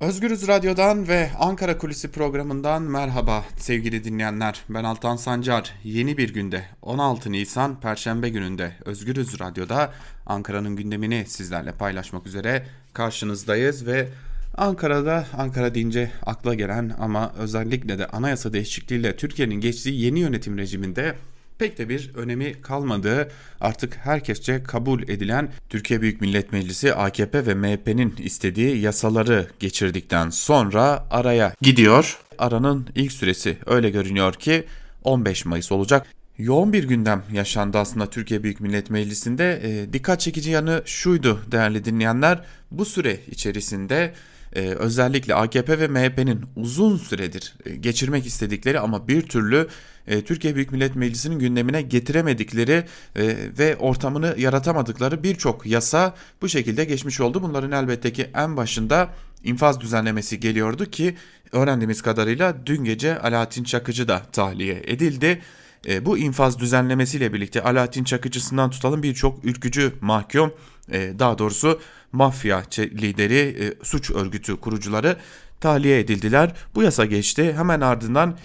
Özgürüz Radyo'dan ve Ankara Kulisi programından merhaba sevgili dinleyenler. Ben Altan Sancar. Yeni bir günde 16 Nisan Perşembe gününde Özgürüz Radyo'da Ankara'nın gündemini sizlerle paylaşmak üzere karşınızdayız ve Ankara'da Ankara deyince akla gelen ama özellikle de anayasa değişikliğiyle Türkiye'nin geçtiği yeni yönetim rejiminde pek de bir önemi kalmadığı artık herkesçe kabul edilen Türkiye Büyük Millet Meclisi AKP ve MHP'nin istediği yasaları geçirdikten sonra araya gidiyor. Aranın ilk süresi öyle görünüyor ki 15 Mayıs olacak. Yoğun bir gündem yaşandı aslında Türkiye Büyük Millet Meclisi'nde. E, dikkat çekici yanı şuydu değerli dinleyenler. Bu süre içerisinde e, özellikle AKP ve MHP'nin uzun süredir e, geçirmek istedikleri ama bir türlü e, Türkiye Büyük Millet Meclisi'nin gündemine getiremedikleri e, ve ortamını yaratamadıkları birçok yasa bu şekilde geçmiş oldu. Bunların elbette ki en başında infaz düzenlemesi geliyordu ki öğrendiğimiz kadarıyla dün gece Alaaddin Çakıcı da tahliye edildi. E, bu infaz düzenlemesiyle birlikte Alaaddin Çakıcı'sından tutalım birçok ülkücü mahkum daha doğrusu mafya lideri suç örgütü kurucuları tahliye edildiler. Bu yasa geçti hemen ardından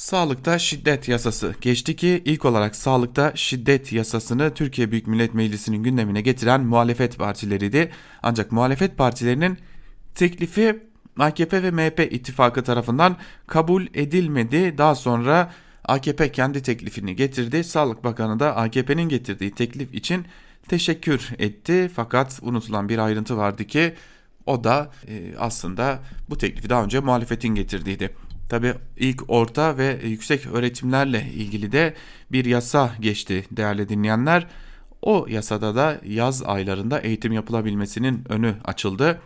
Sağlıkta şiddet yasası geçti ki ilk olarak sağlıkta şiddet yasasını Türkiye Büyük Millet Meclisi'nin gündemine getiren muhalefet partileriydi. Ancak muhalefet partilerinin teklifi AKP ve MHP ittifakı tarafından kabul edilmedi. Daha sonra AKP kendi teklifini getirdi. Sağlık Bakanı da AKP'nin getirdiği teklif için teşekkür etti. Fakat unutulan bir ayrıntı vardı ki o da e, aslında bu teklifi daha önce muhalefetin getirdiğiydi. Tabi ilk orta ve yüksek öğretimlerle ilgili de bir yasa geçti değerli dinleyenler. O yasada da yaz aylarında eğitim yapılabilmesinin önü açıldı.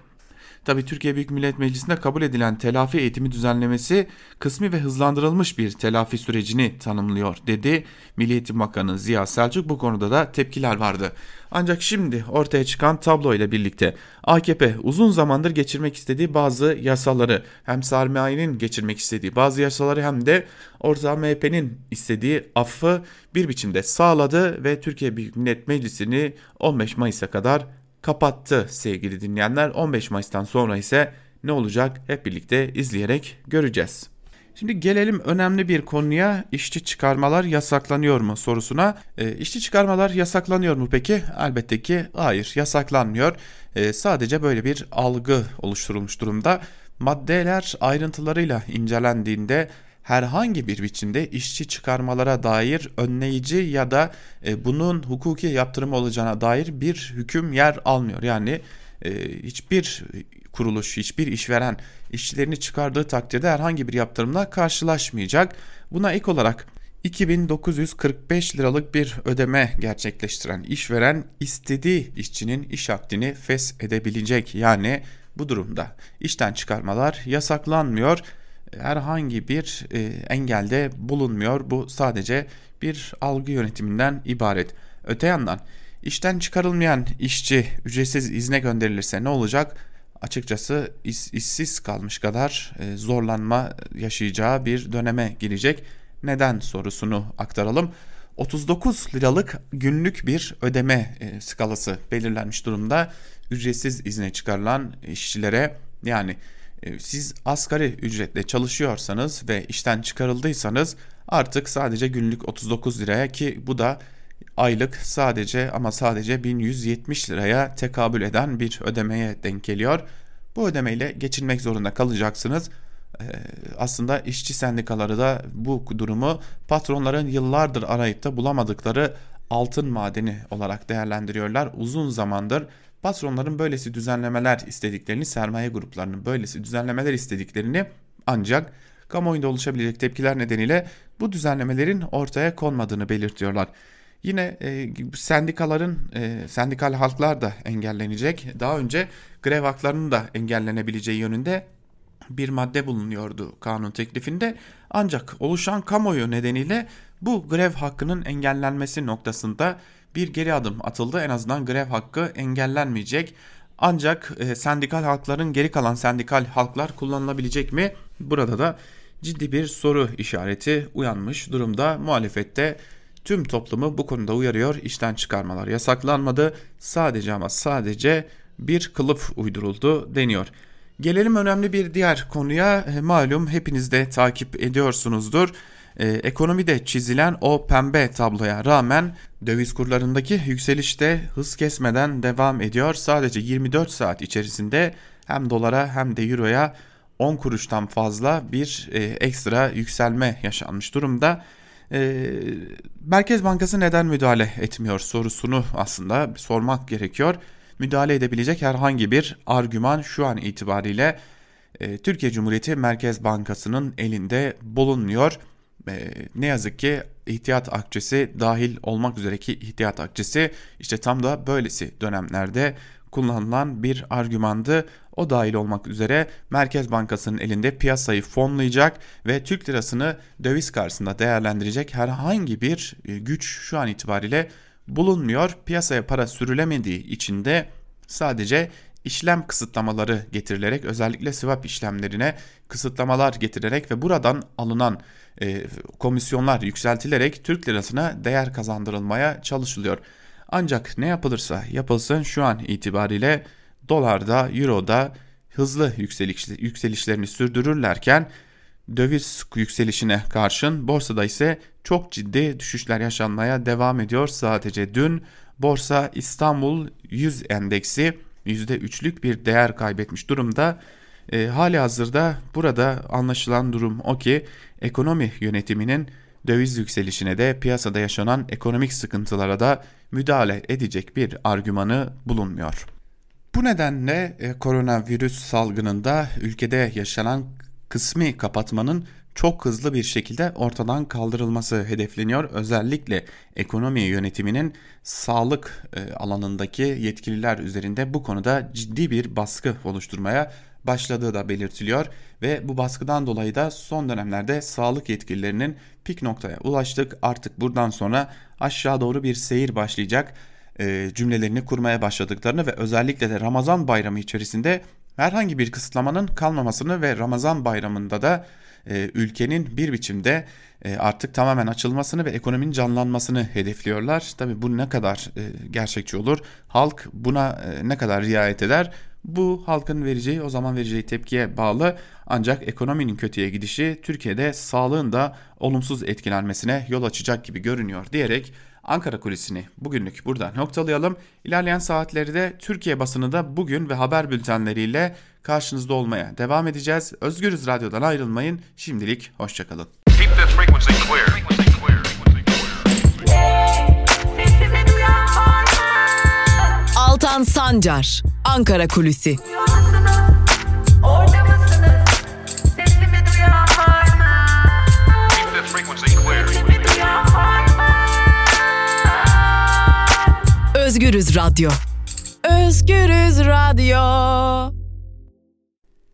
Tabi Türkiye Büyük Millet Meclisi'nde kabul edilen telafi eğitimi düzenlemesi kısmi ve hızlandırılmış bir telafi sürecini tanımlıyor dedi Milli Eğitim Bakanı Ziya Selçuk. Bu konuda da tepkiler vardı. Ancak şimdi ortaya çıkan tablo ile birlikte AKP uzun zamandır geçirmek istediği bazı yasaları hem sermayenin geçirmek istediği bazı yasaları hem de orta MHP'nin istediği affı bir biçimde sağladı ve Türkiye Büyük Millet Meclisi'ni 15 Mayıs'a kadar kapattı sevgili dinleyenler. 15 Mayıs'tan sonra ise ne olacak hep birlikte izleyerek göreceğiz. Şimdi gelelim önemli bir konuya işçi çıkarmalar yasaklanıyor mu sorusuna. E, işçi çıkarmalar yasaklanıyor mu peki? Elbette ki hayır yasaklanmıyor. E, sadece böyle bir algı oluşturulmuş durumda. Maddeler ayrıntılarıyla incelendiğinde herhangi bir biçimde işçi çıkarmalara dair önleyici ya da e, bunun hukuki yaptırımı olacağına dair bir hüküm yer almıyor. Yani e, hiçbir kuruluş, hiçbir işveren işçilerini çıkardığı takdirde herhangi bir yaptırımla karşılaşmayacak. Buna ek olarak 2945 liralık bir ödeme gerçekleştiren işveren istediği işçinin iş akdini fes edebilecek. Yani bu durumda işten çıkarmalar yasaklanmıyor herhangi bir e, engelde bulunmuyor. Bu sadece bir algı yönetiminden ibaret. Öte yandan işten çıkarılmayan işçi ücretsiz izne gönderilirse ne olacak? Açıkçası iş, işsiz kalmış kadar e, zorlanma yaşayacağı bir döneme girecek. Neden sorusunu aktaralım. 39 liralık günlük bir ödeme e, skalası belirlenmiş durumda. Ücretsiz izne çıkarılan işçilere yani siz asgari ücretle çalışıyorsanız ve işten çıkarıldıysanız artık sadece günlük 39 liraya ki bu da aylık sadece ama sadece 1170 liraya tekabül eden bir ödemeye denk geliyor. Bu ödemeyle geçinmek zorunda kalacaksınız. E, aslında işçi sendikaları da bu durumu patronların yıllardır arayıp da bulamadıkları altın madeni olarak değerlendiriyorlar. Uzun zamandır patronların böylesi düzenlemeler istediklerini, sermaye gruplarının böylesi düzenlemeler istediklerini ancak kamuoyunda oluşabilecek tepkiler nedeniyle bu düzenlemelerin ortaya konmadığını belirtiyorlar. Yine e, sendikaların, e, sendikal halklar da engellenecek. Daha önce grev haklarının da engellenebileceği yönünde bir madde bulunuyordu kanun teklifinde. Ancak oluşan kamuoyu nedeniyle bu grev hakkının engellenmesi noktasında bir geri adım atıldı. En azından grev hakkı engellenmeyecek. Ancak e, sendikal halkların geri kalan sendikal halklar kullanılabilecek mi? Burada da ciddi bir soru işareti uyanmış durumda. Muhalefette tüm toplumu bu konuda uyarıyor. İşten çıkarmalar yasaklanmadı. Sadece ama sadece bir kılıf uyduruldu deniyor. Gelelim önemli bir diğer konuya. E, malum hepiniz de takip ediyorsunuzdur. Ee, ekonomide çizilen o pembe tabloya rağmen döviz kurlarındaki yükseliş de hız kesmeden devam ediyor. Sadece 24 saat içerisinde hem dolara hem de euroya 10 kuruştan fazla bir e, ekstra yükselme yaşanmış durumda. E, Merkez Bankası neden müdahale etmiyor sorusunu aslında sormak gerekiyor. Müdahale edebilecek herhangi bir argüman şu an itibariyle e, Türkiye Cumhuriyeti Merkez Bankası'nın elinde bulunmuyor. E, ne yazık ki ihtiyat akçesi dahil olmak üzereki ihtiyat akçesi işte tam da böylesi dönemlerde kullanılan bir argümandı. O dahil olmak üzere Merkez Bankası'nın elinde piyasayı fonlayacak ve Türk lirasını döviz karşısında değerlendirecek herhangi bir e, güç şu an itibariyle bulunmuyor. Piyasaya para sürülemediği için de sadece işlem kısıtlamaları getirilerek özellikle swap işlemlerine kısıtlamalar getirilerek ve buradan alınan e, komisyonlar yükseltilerek Türk lirasına değer kazandırılmaya çalışılıyor. Ancak ne yapılırsa yapılsın şu an itibariyle dolarda, euroda hızlı yükseliş, yükselişlerini sürdürürlerken döviz yükselişine karşın borsada ise çok ciddi düşüşler yaşanmaya devam ediyor. Sadece dün borsa İstanbul 100 endeksi %3'lük bir değer kaybetmiş durumda. E, hali hazırda burada anlaşılan durum o ki ekonomi yönetiminin döviz yükselişine de piyasada yaşanan ekonomik sıkıntılara da müdahale edecek bir argümanı bulunmuyor. Bu nedenle e, koronavirüs salgınında ülkede yaşanan kısmi kapatmanın çok hızlı bir şekilde ortadan kaldırılması hedefleniyor. Özellikle ekonomi yönetiminin sağlık e, alanındaki yetkililer üzerinde bu konuda ciddi bir baskı oluşturmaya başladığı da belirtiliyor ve bu baskıdan dolayı da son dönemlerde sağlık yetkililerinin pik noktaya ulaştık. Artık buradan sonra aşağı doğru bir seyir başlayacak e, cümlelerini kurmaya başladıklarını ve özellikle de Ramazan bayramı içerisinde herhangi bir kısıtlamanın kalmamasını ve Ramazan bayramında da e, ülkenin bir biçimde e, artık tamamen açılmasını ve ekonominin canlanmasını hedefliyorlar. Tabi bu ne kadar e, gerçekçi olur? Halk buna ne kadar riayet eder? Bu halkın vereceği o zaman vereceği tepkiye bağlı ancak ekonominin kötüye gidişi Türkiye'de sağlığın da olumsuz etkilenmesine yol açacak gibi görünüyor diyerek Ankara kulisini bugünlük burada noktalayalım. İlerleyen saatlerde Türkiye basını da bugün ve haber bültenleriyle karşınızda olmaya devam edeceğiz. Özgürüz Radyo'dan ayrılmayın. Şimdilik hoşçakalın. Altan Sancar, Ankara Kulüsi. Özgürüz Radyo. Özgürüz Radyo.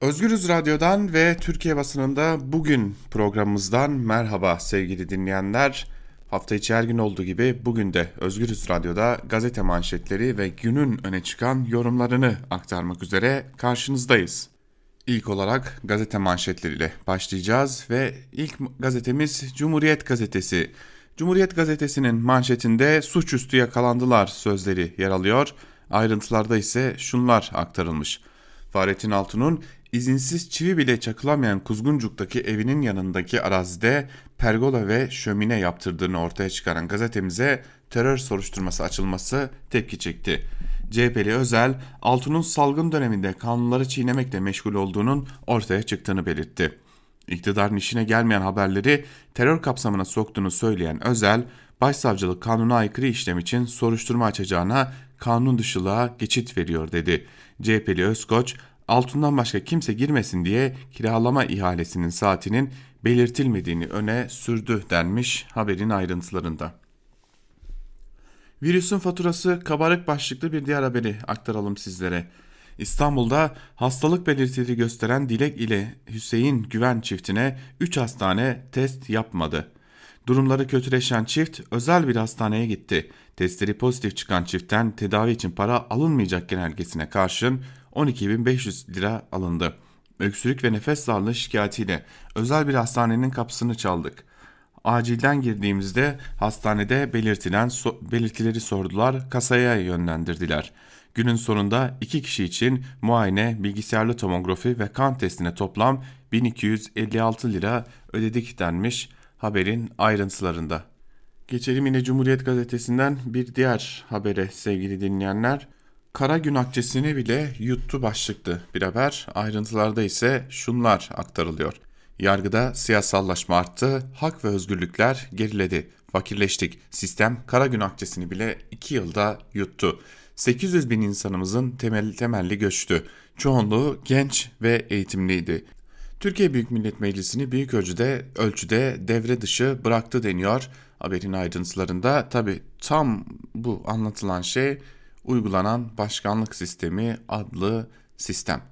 Özgürüz Radyo'dan ve Türkiye basınında bugün programımızdan merhaba sevgili dinleyenler. Hafta içi her gün olduğu gibi bugün de Özgürüz Radyo'da gazete manşetleri ve günün öne çıkan yorumlarını aktarmak üzere karşınızdayız. İlk olarak gazete manşetleriyle başlayacağız ve ilk gazetemiz Cumhuriyet Gazetesi. Cumhuriyet Gazetesi'nin manşetinde suçüstü yakalandılar sözleri yer alıyor. Ayrıntılarda ise şunlar aktarılmış. Fahrettin Altun'un izinsiz çivi bile çakılamayan Kuzguncuk'taki evinin yanındaki arazide pergola ve şömine yaptırdığını ortaya çıkaran gazetemize terör soruşturması açılması tepki çekti. CHP'li Özel, Altun'un salgın döneminde kanunları çiğnemekle meşgul olduğunun ortaya çıktığını belirtti. İktidarın işine gelmeyen haberleri terör kapsamına soktuğunu söyleyen Özel, Başsavcılık kanuna aykırı işlem için soruşturma açacağına kanun dışılığa geçit veriyor dedi. CHP'li Özkoç, altından başka kimse girmesin diye kiralama ihalesinin saatinin belirtilmediğini öne sürdü denmiş haberin ayrıntılarında. Virüsün faturası kabarık başlıklı bir diğer haberi aktaralım sizlere. İstanbul'da hastalık belirtileri gösteren Dilek ile Hüseyin Güven çiftine 3 hastane test yapmadı. Durumları kötüleşen çift özel bir hastaneye gitti. Testleri pozitif çıkan çiftten tedavi için para alınmayacak genelgesine karşın 12.500 lira alındı. Öksürük ve nefes darlığı şikayetiyle özel bir hastanenin kapısını çaldık. Acilden girdiğimizde hastanede belirtilen so belirtileri sordular, kasaya yönlendirdiler. Günün sonunda iki kişi için muayene, bilgisayarlı tomografi ve kan testine toplam 1256 lira ödedik denmiş haberin ayrıntılarında. Geçelim yine Cumhuriyet Gazetesi'nden bir diğer habere sevgili dinleyenler. Kara gün akçesini bile yuttu başlıklı bir haber. Ayrıntılarda ise şunlar aktarılıyor. Yargıda siyasallaşma arttı, hak ve özgürlükler geriledi, fakirleştik. Sistem kara gün akçesini bile 2 yılda yuttu. 800 bin insanımızın temel, temelli göçtü. Çoğunluğu genç ve eğitimliydi. Türkiye Büyük Millet Meclisi'ni büyük ölçüde, ölçüde devre dışı bıraktı deniyor. Haberin ayrıntılarında tabi tam bu anlatılan şey uygulanan başkanlık sistemi adlı sistem.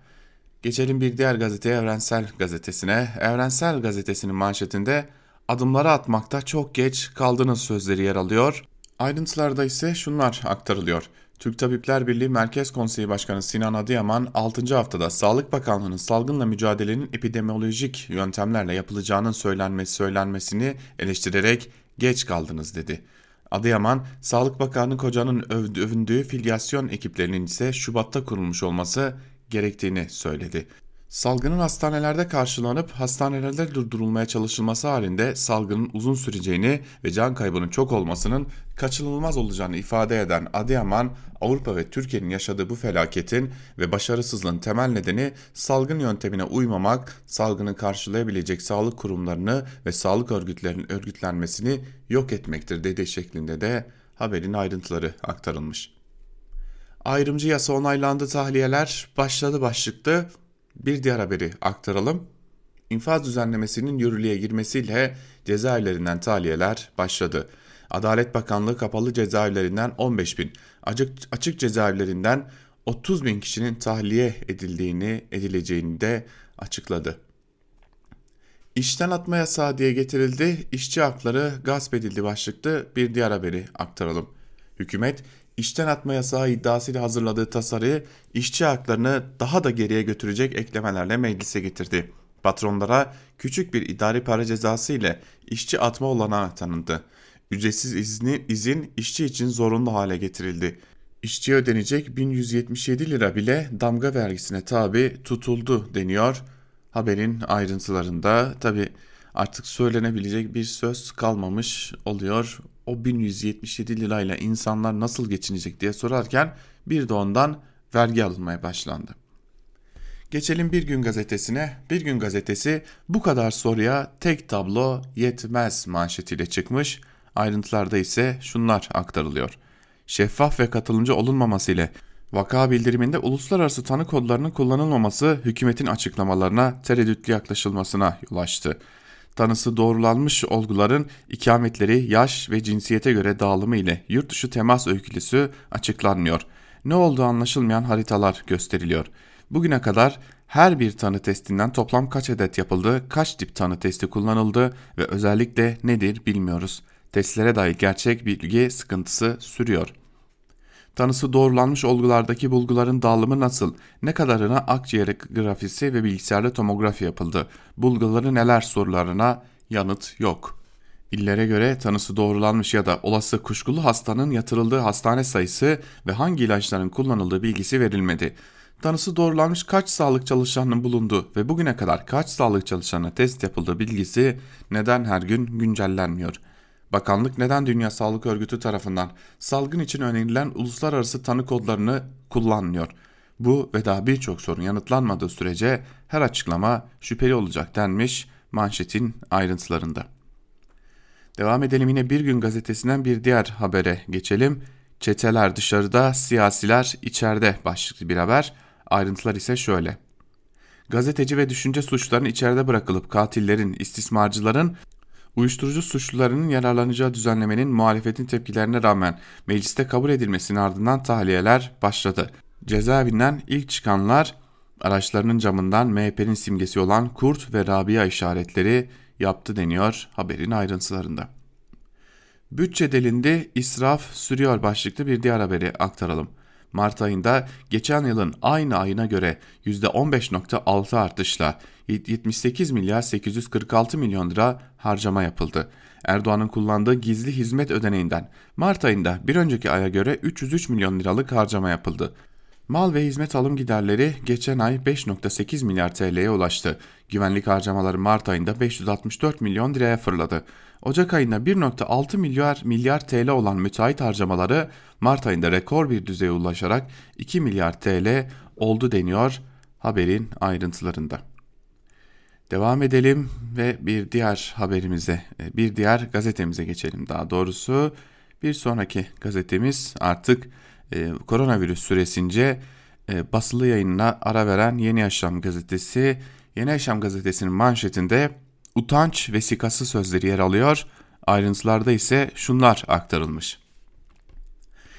Geçelim bir diğer gazete Evrensel Gazetesi'ne. Evrensel Gazetesi'nin manşetinde adımları atmakta çok geç kaldınız sözleri yer alıyor. Ayrıntılarda ise şunlar aktarılıyor. Türk Tabipler Birliği Merkez Konseyi Başkanı Sinan Adıyaman 6. haftada Sağlık Bakanlığı'nın salgınla mücadelenin epidemiolojik yöntemlerle yapılacağının söylenmesi söylenmesini eleştirerek geç kaldınız dedi. Adıyaman, Sağlık Bakanı Koca'nın övündüğü filyasyon ekiplerinin ise Şubat'ta kurulmuş olması gerektiğini söyledi. Salgının hastanelerde karşılanıp hastanelerde durdurulmaya çalışılması halinde salgının uzun süreceğini ve can kaybının çok olmasının kaçınılmaz olacağını ifade eden Adıyaman, Avrupa ve Türkiye'nin yaşadığı bu felaketin ve başarısızlığın temel nedeni salgın yöntemine uymamak, salgını karşılayabilecek sağlık kurumlarını ve sağlık örgütlerinin örgütlenmesini yok etmektir dedi şeklinde de haberin ayrıntıları aktarılmış. Ayrımcı yasa onaylandı tahliyeler başladı başlıklı bir diğer haberi aktaralım. İnfaz düzenlemesinin yürürlüğe girmesiyle cezaevlerinden tahliyeler başladı. Adalet Bakanlığı kapalı cezaevlerinden 15 bin, açık, açık cezaevlerinden 30 bin kişinin tahliye edildiğini edileceğini de açıkladı. İşten atma yasağı diye getirildi, işçi hakları gasp edildi başlıklı bir diğer haberi aktaralım. Hükümet işten atma yasağı iddiasıyla hazırladığı tasarıyı işçi haklarını daha da geriye götürecek eklemelerle meclise getirdi. Patronlara küçük bir idari para cezası ile işçi atma olanağı tanındı. Ücretsiz izni, izin işçi için zorunlu hale getirildi. İşçiye ödenecek 1177 lira bile damga vergisine tabi tutuldu deniyor. Haberin ayrıntılarında tabi artık söylenebilecek bir söz kalmamış oluyor. O 1177 lirayla insanlar nasıl geçinecek diye sorarken bir de ondan vergi alınmaya başlandı. Geçelim Bir Gün Gazetesi'ne. Bir Gün Gazetesi bu kadar soruya tek tablo yetmez manşetiyle çıkmış. Ayrıntılarda ise şunlar aktarılıyor. Şeffaf ve katılımcı olunmaması ile vaka bildiriminde uluslararası tanı kodlarının kullanılmaması hükümetin açıklamalarına tereddütlü yaklaşılmasına yol açtı tanısı doğrulanmış olguların ikametleri yaş ve cinsiyete göre dağılımı ile yurt dışı temas öykülüsü açıklanmıyor. Ne olduğu anlaşılmayan haritalar gösteriliyor. Bugüne kadar her bir tanı testinden toplam kaç adet yapıldı, kaç tip tanı testi kullanıldı ve özellikle nedir bilmiyoruz. Testlere dair gerçek bilgi sıkıntısı sürüyor. Tanısı doğrulanmış olgulardaki bulguların dağılımı nasıl? Ne kadarına akciğer grafisi ve bilgisayarlı tomografi yapıldı? Bulguları neler sorularına yanıt yok. İllere göre tanısı doğrulanmış ya da olası kuşkulu hastanın yatırıldığı hastane sayısı ve hangi ilaçların kullanıldığı bilgisi verilmedi. Tanısı doğrulanmış kaç sağlık çalışanının bulundu ve bugüne kadar kaç sağlık çalışanına test yapıldığı bilgisi neden her gün güncellenmiyor?'' Bakanlık neden Dünya Sağlık Örgütü tarafından salgın için önerilen uluslararası tanı kodlarını kullanmıyor? Bu ve daha birçok sorun yanıtlanmadığı sürece her açıklama şüpheli olacak denmiş manşetin ayrıntılarında. Devam edelim yine Bir Gün gazetesinden bir diğer habere geçelim. Çeteler dışarıda, siyasiler içeride başlıklı bir haber. Ayrıntılar ise şöyle. Gazeteci ve düşünce suçlarının içeride bırakılıp katillerin, istismarcıların Uyuşturucu suçlularının yararlanacağı düzenlemenin muhalefetin tepkilerine rağmen mecliste kabul edilmesinin ardından tahliyeler başladı. Cezaevinden ilk çıkanlar araçlarının camından MHP'nin simgesi olan kurt ve Rabia işaretleri yaptı deniyor haberin ayrıntılarında. Bütçe delindi, israf sürüyor başlıklı bir diğer haberi aktaralım. Mart ayında geçen yılın aynı ayına göre %15.6 artışla 78 milyar 846 milyon lira harcama yapıldı. Erdoğan'ın kullandığı gizli hizmet ödeneğinden Mart ayında bir önceki aya göre 303 milyon liralık harcama yapıldı. Mal ve hizmet alım giderleri geçen ay 5.8 milyar TL'ye ulaştı. Güvenlik harcamaları Mart ayında 564 milyon liraya fırladı. Ocak ayında 1.6 milyar milyar TL olan müteahhit harcamaları Mart ayında rekor bir düzeye ulaşarak 2 milyar TL oldu deniyor haberin ayrıntılarında. Devam edelim ve bir diğer haberimize, bir diğer gazetemize geçelim daha doğrusu. Bir sonraki gazetemiz artık e, koronavirüs süresince e, basılı yayınına ara veren Yeni Yaşam gazetesi. Yeni Yaşam gazetesinin manşetinde utanç vesikası sözleri yer alıyor. Ayrıntılarda ise şunlar aktarılmış.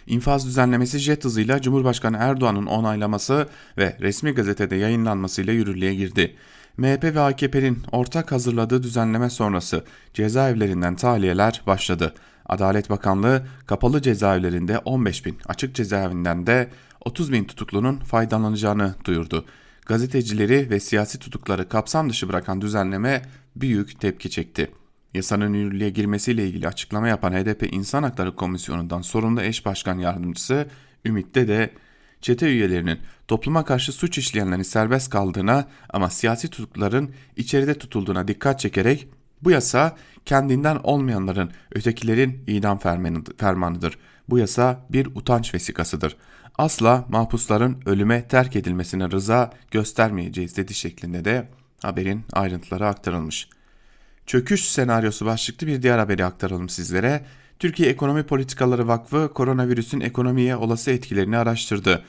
İnfaz düzenlemesi jet hızıyla Cumhurbaşkanı Erdoğan'ın onaylaması ve resmi gazetede yayınlanmasıyla yürürlüğe girdi. MHP ve AKP'nin ortak hazırladığı düzenleme sonrası cezaevlerinden tahliyeler başladı. Adalet Bakanlığı kapalı cezaevlerinde 15 bin, açık cezaevinden de 30 bin tutuklunun faydalanacağını duyurdu. Gazetecileri ve siyasi tutukları kapsam dışı bırakan düzenleme büyük tepki çekti. Yasanın yürürlüğe girmesiyle ilgili açıklama yapan HDP İnsan Hakları Komisyonu'ndan sorumlu eş başkan yardımcısı Ümit'te de çete üyelerinin topluma karşı suç işleyenlerin serbest kaldığına ama siyasi tutukların içeride tutulduğuna dikkat çekerek bu yasa kendinden olmayanların, ötekilerin idam fermanıdır. Bu yasa bir utanç vesikasıdır. Asla mahpusların ölüme terk edilmesine rıza göstermeyeceğiz dedi şeklinde de haberin ayrıntıları aktarılmış. Çöküş senaryosu başlıklı bir diğer haberi aktaralım sizlere. Türkiye Ekonomi Politikaları Vakfı koronavirüsün ekonomiye olası etkilerini araştırdı.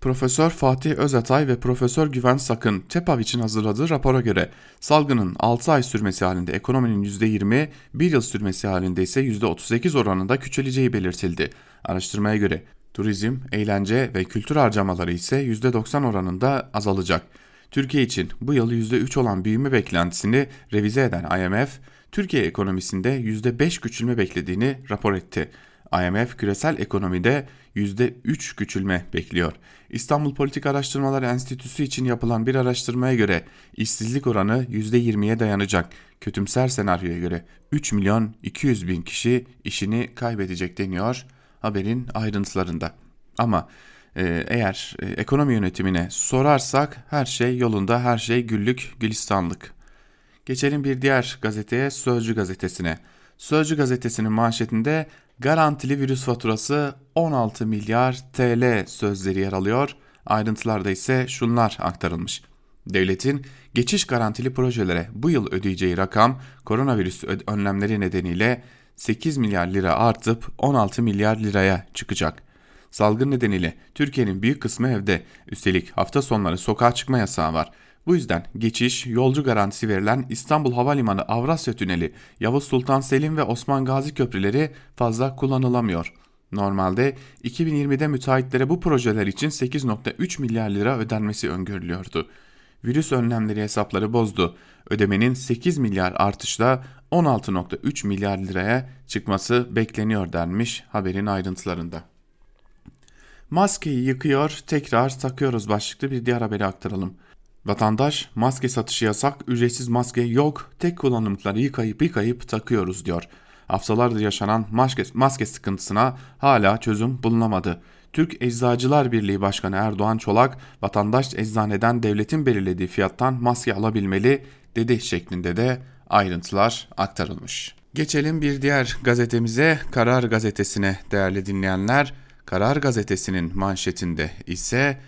Profesör Fatih Özatay ve Profesör Güven Sakın TEPAV için hazırladığı rapora göre salgının 6 ay sürmesi halinde ekonominin %20, 1 yıl sürmesi halinde ise %38 oranında küçüleceği belirtildi. Araştırmaya göre turizm, eğlence ve kültür harcamaları ise %90 oranında azalacak. Türkiye için bu yıl %3 olan büyüme beklentisini revize eden IMF, Türkiye ekonomisinde %5 küçülme beklediğini rapor etti. IMF küresel ekonomide %3 küçülme bekliyor. İstanbul Politik Araştırmalar Enstitüsü için yapılan bir araştırmaya göre işsizlik oranı %20'ye dayanacak. Kötümser senaryoya göre 3 milyon 200 bin kişi işini kaybedecek deniyor haberin ayrıntılarında. Ama e, eğer e, ekonomi yönetimine sorarsak her şey yolunda, her şey güllük gülistanlık. Geçelim bir diğer gazeteye Sözcü gazetesine. Sözcü gazetesinin manşetinde garantili virüs faturası 16 milyar TL sözleri yer alıyor. Ayrıntılarda ise şunlar aktarılmış. Devletin geçiş garantili projelere bu yıl ödeyeceği rakam koronavirüs önlemleri nedeniyle 8 milyar lira artıp 16 milyar liraya çıkacak. Salgın nedeniyle Türkiye'nin büyük kısmı evde. Üstelik hafta sonları sokağa çıkma yasağı var. Bu yüzden geçiş, yolcu garantisi verilen İstanbul Havalimanı Avrasya Tüneli, Yavuz Sultan Selim ve Osman Gazi köprüleri fazla kullanılamıyor. Normalde 2020'de müteahhitlere bu projeler için 8.3 milyar lira ödenmesi öngörülüyordu. Virüs önlemleri hesapları bozdu. Ödemenin 8 milyar artışla 16.3 milyar liraya çıkması bekleniyor denmiş haberin ayrıntılarında. Maskeyi yıkıyor, tekrar takıyoruz başlıklı bir diğer haberi aktaralım. Vatandaş maske satışı yasak, ücretsiz maske yok, tek kullanımlıkları yıkayıp yıkayıp takıyoruz diyor. Haftalardır yaşanan maske, maske sıkıntısına hala çözüm bulunamadı. Türk Eczacılar Birliği Başkanı Erdoğan Çolak, vatandaş eczaneden devletin belirlediği fiyattan maske alabilmeli dedi şeklinde de ayrıntılar aktarılmış. Geçelim bir diğer gazetemize, Karar Gazetesi'ne değerli dinleyenler. Karar Gazetesi'nin manşetinde ise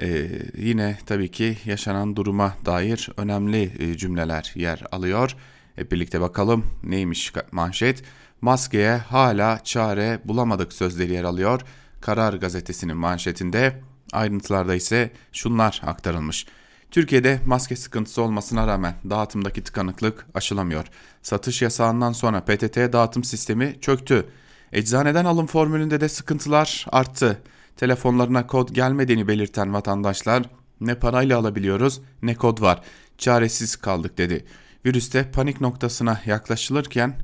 ee, yine tabii ki yaşanan duruma dair önemli e, cümleler yer alıyor. Hep birlikte bakalım neymiş manşet. Maskeye hala çare bulamadık sözleri yer alıyor. Karar gazetesinin manşetinde ayrıntılarda ise şunlar aktarılmış. Türkiye'de maske sıkıntısı olmasına rağmen dağıtımdaki tıkanıklık aşılamıyor. Satış yasağından sonra PTT dağıtım sistemi çöktü. Eczaneden alım formülünde de sıkıntılar arttı telefonlarına kod gelmediğini belirten vatandaşlar ne parayla alabiliyoruz ne kod var çaresiz kaldık dedi. Virüste panik noktasına yaklaşılırken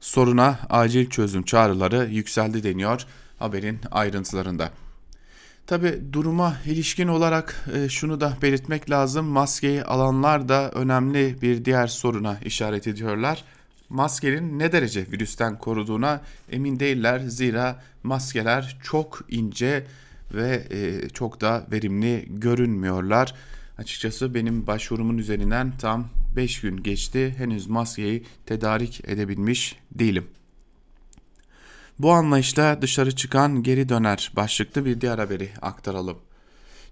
soruna acil çözüm çağrıları yükseldi deniyor haberin ayrıntılarında. Tabi duruma ilişkin olarak e, şunu da belirtmek lazım. Maskeyi alanlar da önemli bir diğer soruna işaret ediyorlar. Maskenin ne derece virüsten koruduğuna emin değiller. Zira maskeler çok ince ve e, çok da verimli görünmüyorlar. Açıkçası benim başvurumun üzerinden tam 5 gün geçti. Henüz maskeyi tedarik edebilmiş değilim. Bu anlayışla dışarı çıkan geri döner başlıklı bir diğer haberi aktaralım.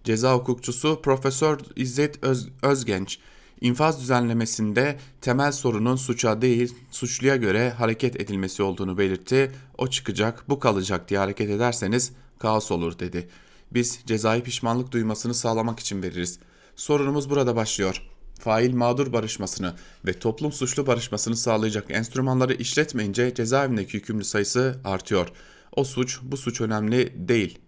Ceza hukukçusu Profesör İzzet Öz, Özgenç, infaz düzenlemesinde temel sorunun suça değil suçluya göre hareket edilmesi olduğunu belirtti. O çıkacak, bu kalacak diye hareket ederseniz kaos olur dedi. Biz cezai pişmanlık duymasını sağlamak için veririz. Sorunumuz burada başlıyor fail mağdur barışmasını ve toplum suçlu barışmasını sağlayacak enstrümanları işletmeyince cezaevindeki hükümlü sayısı artıyor. O suç bu suç önemli değil.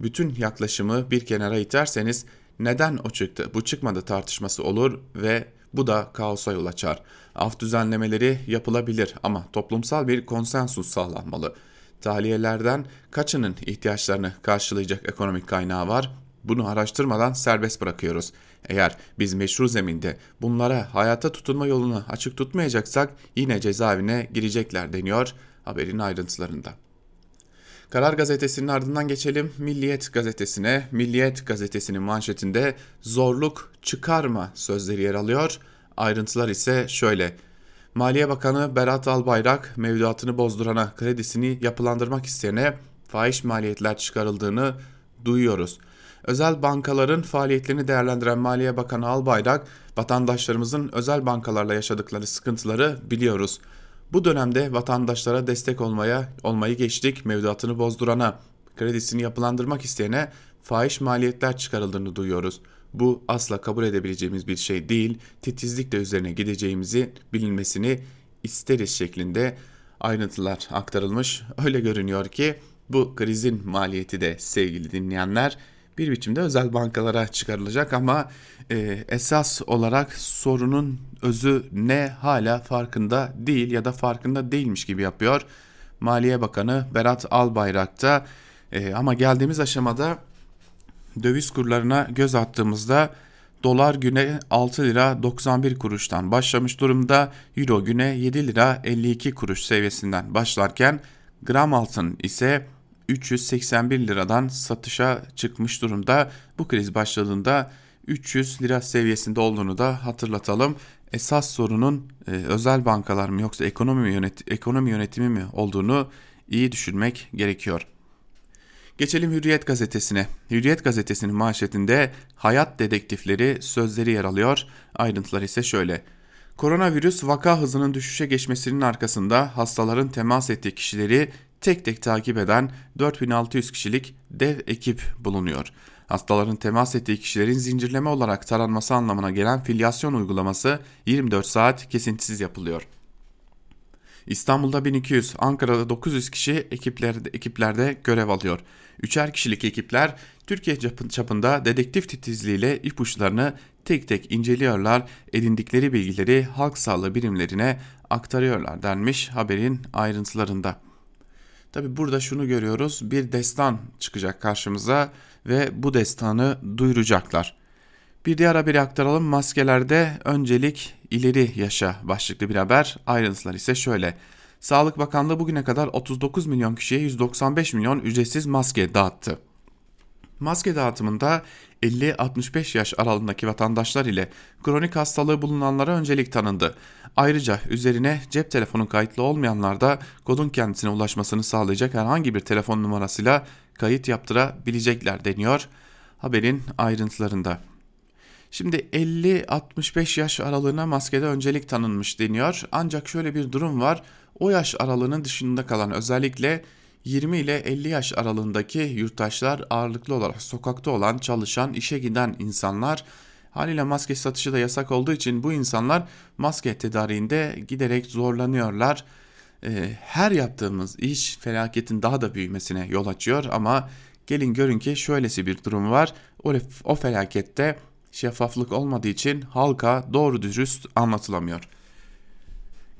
Bütün yaklaşımı bir kenara iterseniz neden o çıktı bu çıkmadı tartışması olur ve bu da kaosa yol açar. Af düzenlemeleri yapılabilir ama toplumsal bir konsensus sağlanmalı. Tahliyelerden kaçının ihtiyaçlarını karşılayacak ekonomik kaynağı var? Bunu araştırmadan serbest bırakıyoruz. Eğer biz meşru zeminde bunlara hayata tutunma yolunu açık tutmayacaksak yine cezaevine girecekler deniyor haberin ayrıntılarında. Karar gazetesinin ardından geçelim Milliyet gazetesine. Milliyet gazetesinin manşetinde zorluk çıkarma sözleri yer alıyor. Ayrıntılar ise şöyle. Maliye Bakanı Berat Albayrak mevduatını bozdurana kredisini yapılandırmak isteyene fahiş maliyetler çıkarıldığını duyuyoruz. Özel bankaların faaliyetlerini değerlendiren Maliye Bakanı Albayrak, vatandaşlarımızın özel bankalarla yaşadıkları sıkıntıları biliyoruz. Bu dönemde vatandaşlara destek olmaya olmayı geçtik mevduatını bozdurana, kredisini yapılandırmak isteyene fahiş maliyetler çıkarıldığını duyuyoruz. Bu asla kabul edebileceğimiz bir şey değil. Titizlikle üzerine gideceğimizi bilinmesini isteriz şeklinde ayrıntılar aktarılmış. Öyle görünüyor ki bu krizin maliyeti de sevgili dinleyenler bir biçimde özel bankalara çıkarılacak ama e, esas olarak sorunun özü ne hala farkında değil ya da farkında değilmiş gibi yapıyor. Maliye Bakanı Berat Albayrak'ta e, ama geldiğimiz aşamada döviz kurlarına göz attığımızda dolar güne 6 lira 91 kuruştan başlamış durumda. Euro güne 7 lira 52 kuruş seviyesinden başlarken gram altın ise 381 liradan satışa çıkmış durumda. Bu kriz başladığında 300 lira seviyesinde olduğunu da hatırlatalım. Esas sorunun e, özel bankalar mı yoksa ekonomi yönet ekonomi yönetimi mi olduğunu iyi düşünmek gerekiyor. Geçelim Hürriyet gazetesine. Hürriyet gazetesinin manşetinde hayat dedektifleri sözleri yer alıyor. Ayrıntılar ise şöyle. Koronavirüs vaka hızının düşüşe geçmesinin arkasında hastaların temas ettiği kişileri tek tek takip eden 4600 kişilik dev ekip bulunuyor. Hastaların temas ettiği kişilerin zincirleme olarak taranması anlamına gelen filyasyon uygulaması 24 saat kesintisiz yapılıyor. İstanbul'da 1200, Ankara'da 900 kişi ekiplerde, ekiplerde görev alıyor. Üçer kişilik ekipler Türkiye çapında dedektif titizliğiyle ipuçlarını tek tek inceliyorlar, edindikleri bilgileri halk sağlığı birimlerine aktarıyorlar denmiş haberin ayrıntılarında. Tabi burada şunu görüyoruz bir destan çıkacak karşımıza ve bu destanı duyuracaklar. Bir diğer haberi aktaralım maskelerde öncelik ileri yaşa başlıklı bir haber ayrıntılar ise şöyle. Sağlık Bakanlığı bugüne kadar 39 milyon kişiye 195 milyon ücretsiz maske dağıttı. Maske dağıtımında 50-65 yaş aralığındaki vatandaşlar ile kronik hastalığı bulunanlara öncelik tanındı. Ayrıca üzerine cep telefonu kayıtlı olmayanlar da kodun kendisine ulaşmasını sağlayacak herhangi bir telefon numarasıyla kayıt yaptırabilecekler deniyor haberin ayrıntılarında. Şimdi 50-65 yaş aralığına maskede öncelik tanınmış deniyor. Ancak şöyle bir durum var. O yaş aralığının dışında kalan özellikle 20 ile 50 yaş aralığındaki yurttaşlar ağırlıklı olarak sokakta olan, çalışan, işe giden insanlar haliyle maske satışı da yasak olduğu için bu insanlar maske tedariğinde giderek zorlanıyorlar. Ee, her yaptığımız iş felaketin daha da büyümesine yol açıyor ama gelin görün ki şöylesi bir durum var. O, felakette şeffaflık olmadığı için halka doğru dürüst anlatılamıyor.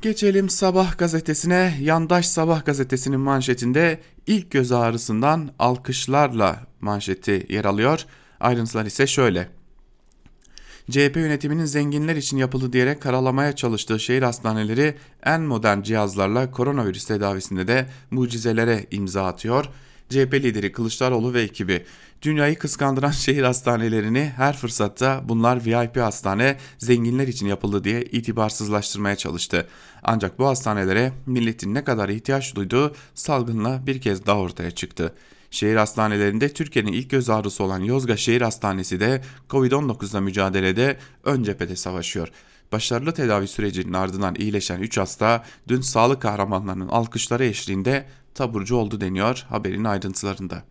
Geçelim Sabah gazetesine. Yandaş Sabah gazetesinin manşetinde ilk göz ağrısından alkışlarla manşeti yer alıyor. Ayrıntılar ise şöyle. CHP yönetiminin zenginler için yapıldı diyerek karalamaya çalıştığı şehir hastaneleri en modern cihazlarla koronavirüs tedavisinde de mucizelere imza atıyor. CHP lideri Kılıçdaroğlu ve ekibi dünyayı kıskandıran şehir hastanelerini her fırsatta bunlar VIP hastane zenginler için yapıldı diye itibarsızlaştırmaya çalıştı. Ancak bu hastanelere milletin ne kadar ihtiyaç duyduğu salgınla bir kez daha ortaya çıktı. Şehir hastanelerinde Türkiye'nin ilk göz ağrısı olan Yozgat Şehir Hastanesi de Covid-19'la mücadelede ön cephede savaşıyor. Başarılı tedavi sürecinin ardından iyileşen 3 hasta dün sağlık kahramanlarının alkışları eşliğinde taburcu oldu deniyor haberin ayrıntılarında.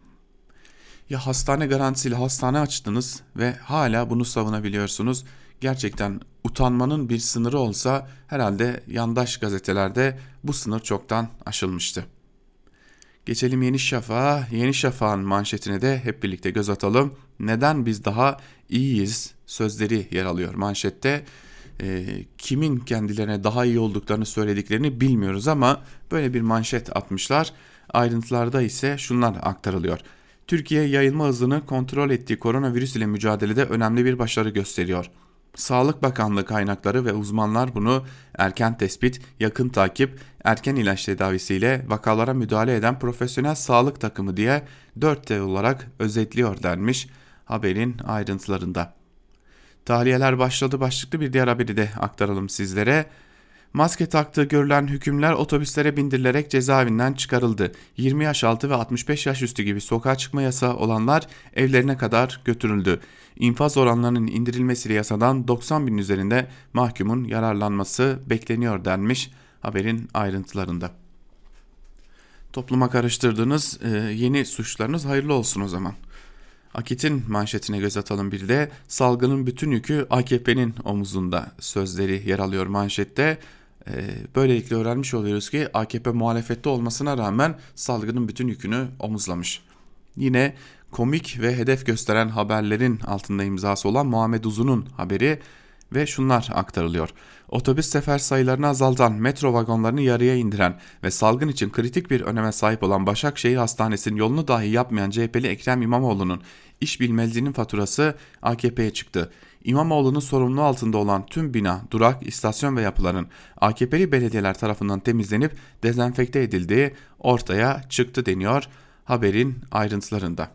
Ya hastane garantisiyle hastane açtınız ve hala bunu savunabiliyorsunuz. Gerçekten utanmanın bir sınırı olsa herhalde yandaş gazetelerde bu sınır çoktan aşılmıştı. Geçelim Yeni Şafak'a. Yeni Şafak'ın manşetine de hep birlikte göz atalım. Neden biz daha iyiyiz sözleri yer alıyor manşette. E, kimin kendilerine daha iyi olduklarını söylediklerini bilmiyoruz ama böyle bir manşet atmışlar. Ayrıntılarda ise şunlar aktarılıyor. Türkiye yayılma hızını kontrol ettiği koronavirüs ile mücadelede önemli bir başarı gösteriyor. Sağlık Bakanlığı kaynakları ve uzmanlar bunu erken tespit, yakın takip, erken ilaç tedavisiyle vakalara müdahale eden profesyonel sağlık takımı diye 4T olarak özetliyor denmiş haberin ayrıntılarında. Tahliyeler başladı başlıklı bir diğer haberi de aktaralım sizlere. Maske taktığı görülen hükümler otobüslere bindirilerek cezaevinden çıkarıldı. 20 yaş altı ve 65 yaş üstü gibi sokağa çıkma yasağı olanlar evlerine kadar götürüldü. İnfaz oranlarının indirilmesiyle yasadan 90 bin üzerinde mahkumun yararlanması bekleniyor denmiş haberin ayrıntılarında. Topluma karıştırdığınız e, yeni suçlarınız hayırlı olsun o zaman. Akit'in manşetine göz atalım bir de salgının bütün yükü AKP'nin omuzunda sözleri yer alıyor manşette. Ee, böylelikle öğrenmiş oluyoruz ki AKP muhalefette olmasına rağmen salgının bütün yükünü omuzlamış. Yine komik ve hedef gösteren haberlerin altında imzası olan Muhammed Uzun'un haberi ve şunlar aktarılıyor. Otobüs sefer sayılarını azaltan, metro vagonlarını yarıya indiren ve salgın için kritik bir öneme sahip olan Başakşehir Hastanesi'nin yolunu dahi yapmayan CHP'li Ekrem İmamoğlu'nun iş bilmezliğinin faturası AKP'ye çıktı. İmamoğlu'nun sorumluluğu altında olan tüm bina, durak, istasyon ve yapıların AKP'li belediyeler tarafından temizlenip dezenfekte edildiği ortaya çıktı deniyor haberin ayrıntılarında.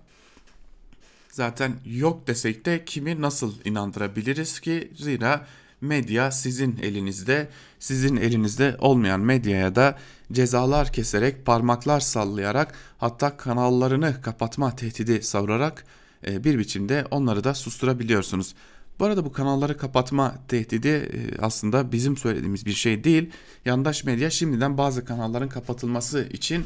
Zaten yok desek de kimi nasıl inandırabiliriz ki zira medya sizin elinizde. Sizin elinizde olmayan medyaya da cezalar keserek, parmaklar sallayarak hatta kanallarını kapatma tehdidi savurarak bir biçimde onları da susturabiliyorsunuz. Bu arada bu kanalları kapatma tehdidi e, aslında bizim söylediğimiz bir şey değil. Yandaş medya şimdiden bazı kanalların kapatılması için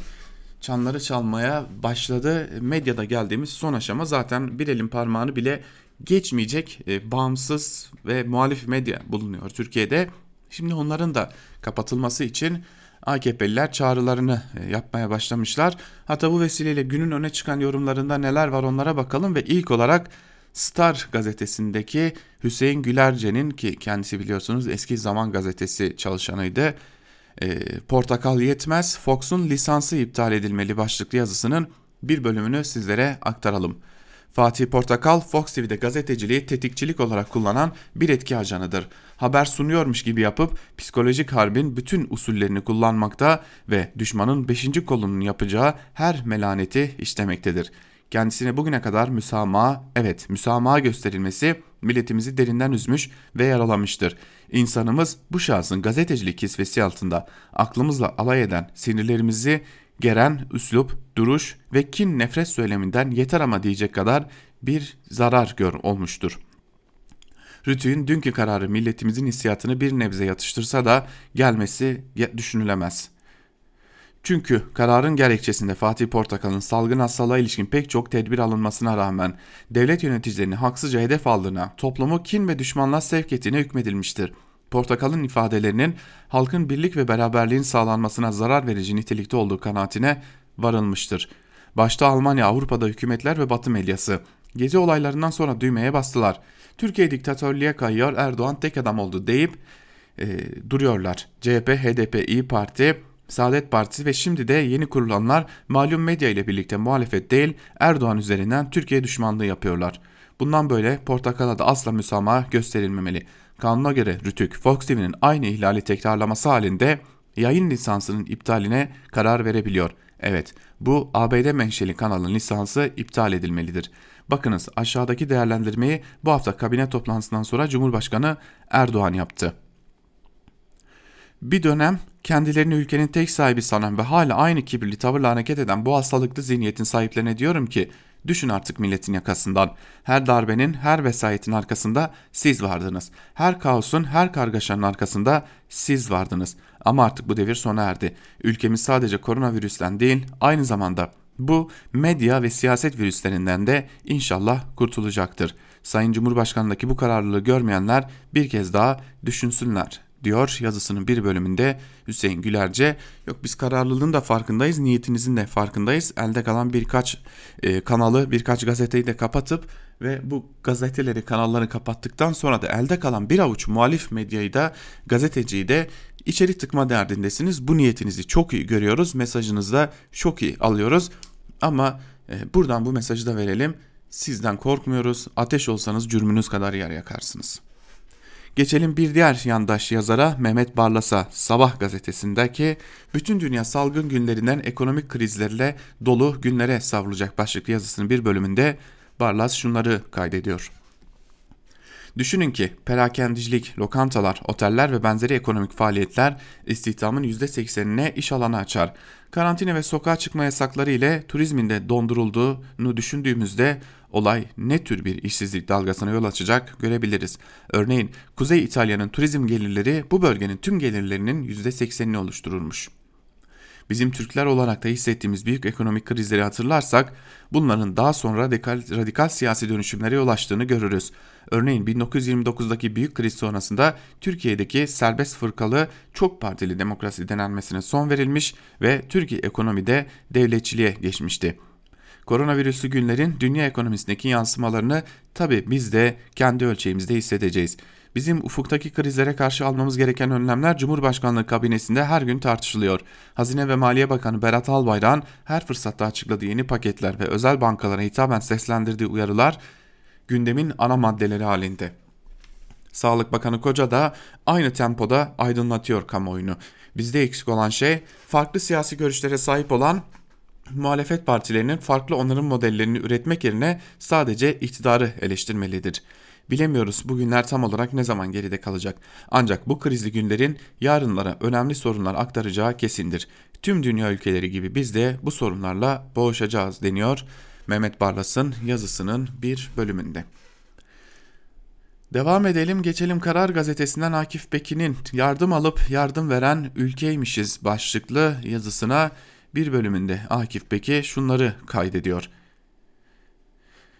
çanları çalmaya başladı. Medyada geldiğimiz son aşama zaten bir elin parmağını bile geçmeyecek e, bağımsız ve muhalif medya bulunuyor Türkiye'de. Şimdi onların da kapatılması için AKP'liler çağrılarını e, yapmaya başlamışlar. Hatta bu vesileyle günün öne çıkan yorumlarında neler var onlara bakalım ve ilk olarak Star gazetesindeki Hüseyin Gülerce'nin ki kendisi biliyorsunuz eski Zaman gazetesi çalışanıydı. E, Portakal yetmez Fox'un lisansı iptal edilmeli başlıklı yazısının bir bölümünü sizlere aktaralım. Fatih Portakal Fox TV'de gazeteciliği tetikçilik olarak kullanan bir etki ajanıdır. Haber sunuyormuş gibi yapıp psikolojik harbin bütün usullerini kullanmakta ve düşmanın 5. kolunun yapacağı her melaneti işlemektedir. Kendisine bugüne kadar müsamaha, evet müsamaha gösterilmesi milletimizi derinden üzmüş ve yaralamıştır. İnsanımız bu şahsın gazetecilik kisvesi altında aklımızla alay eden sinirlerimizi geren üslup, duruş ve kin nefret söyleminden yeter ama diyecek kadar bir zarar gör olmuştur. Rütü'nün dünkü kararı milletimizin hissiyatını bir nebze yatıştırsa da gelmesi düşünülemez. Çünkü kararın gerekçesinde Fatih Portakal'ın salgın hastalığa ilişkin pek çok tedbir alınmasına rağmen devlet yöneticilerini haksızca hedef aldığına, toplumu kin ve düşmanlığa sevk ettiğine hükmedilmiştir. Portakal'ın ifadelerinin halkın birlik ve beraberliğin sağlanmasına zarar verici nitelikte olduğu kanaatine varılmıştır. Başta Almanya, Avrupa'da hükümetler ve Batı medyası gezi olaylarından sonra düğmeye bastılar. Türkiye diktatörlüğe kayıyor Erdoğan tek adam oldu deyip e, duruyorlar. CHP, HDP, İyi Parti, Saadet Partisi ve şimdi de yeni kurulanlar malum medya ile birlikte muhalefet değil Erdoğan üzerinden Türkiye düşmanlığı yapıyorlar. Bundan böyle portakala da asla müsamaha gösterilmemeli. Kanuna göre Rütük, Fox TV'nin aynı ihlali tekrarlaması halinde yayın lisansının iptaline karar verebiliyor. Evet, bu ABD menşeli kanalın lisansı iptal edilmelidir. Bakınız aşağıdaki değerlendirmeyi bu hafta kabine toplantısından sonra Cumhurbaşkanı Erdoğan yaptı. Bir dönem kendilerini ülkenin tek sahibi sanan ve hala aynı kibirli tavırla hareket eden bu hastalıklı zihniyetin sahiplerine diyorum ki Düşün artık milletin yakasından. Her darbenin, her vesayetin arkasında siz vardınız. Her kaosun, her kargaşanın arkasında siz vardınız. Ama artık bu devir sona erdi. Ülkemiz sadece koronavirüsten değil, aynı zamanda bu medya ve siyaset virüslerinden de inşallah kurtulacaktır. Sayın Cumhurbaşkanı'ndaki bu kararlılığı görmeyenler bir kez daha düşünsünler diyor yazısının bir bölümünde Hüseyin Gülerce. Yok biz kararlılığın da farkındayız, niyetinizin de farkındayız. Elde kalan birkaç e, kanalı, birkaç gazeteyi de kapatıp ve bu gazeteleri, kanalları kapattıktan sonra da elde kalan bir avuç muhalif medyayı da gazeteciyi de içeri tıkma derdindesiniz. Bu niyetinizi çok iyi görüyoruz. Mesajınızı da çok iyi alıyoruz. Ama e, buradan bu mesajı da verelim. Sizden korkmuyoruz. Ateş olsanız cürmünüz kadar yer yakarsınız. Geçelim bir diğer yandaş yazara Mehmet Barlas'a Sabah gazetesindeki bütün dünya salgın günlerinden ekonomik krizlerle dolu günlere savrulacak başlıklı yazısının bir bölümünde Barlas şunları kaydediyor. Düşünün ki perakendicilik, lokantalar, oteller ve benzeri ekonomik faaliyetler istihdamın %80'ine iş alanı açar. Karantina ve sokağa çıkma yasakları ile turizmin de dondurulduğunu düşündüğümüzde olay ne tür bir işsizlik dalgasına yol açacak görebiliriz. Örneğin Kuzey İtalya'nın turizm gelirleri bu bölgenin tüm gelirlerinin %80'ini oluştururmuş. Bizim Türkler olarak da hissettiğimiz büyük ekonomik krizleri hatırlarsak bunların daha sonra radikal, radikal siyasi dönüşümlere yol açtığını görürüz. Örneğin 1929'daki büyük kriz sonrasında Türkiye'deki serbest fırkalı çok partili demokrasi denenmesine son verilmiş ve Türkiye ekonomide devletçiliğe geçmişti. Koronavirüslü günlerin dünya ekonomisindeki yansımalarını tabi biz de kendi ölçeğimizde hissedeceğiz. Bizim ufuktaki krizlere karşı almamız gereken önlemler Cumhurbaşkanlığı kabinesinde her gün tartışılıyor. Hazine ve Maliye Bakanı Berat Albayrak'ın her fırsatta açıkladığı yeni paketler ve özel bankalara hitaben seslendirdiği uyarılar gündemin ana maddeleri halinde. Sağlık Bakanı Koca da aynı tempoda aydınlatıyor kamuoyunu. Bizde eksik olan şey farklı siyasi görüşlere sahip olan muhalefet partilerinin farklı onarım modellerini üretmek yerine sadece iktidarı eleştirmelidir. Bilemiyoruz bugünler tam olarak ne zaman geride kalacak. Ancak bu krizli günlerin yarınlara önemli sorunlar aktaracağı kesindir. Tüm dünya ülkeleri gibi biz de bu sorunlarla boğuşacağız deniyor Mehmet Barlas'ın yazısının bir bölümünde. Devam edelim geçelim Karar Gazetesi'nden Akif Pekin'in yardım alıp yardım veren ülkeymişiz başlıklı yazısına bir bölümünde Akif Peki şunları kaydediyor.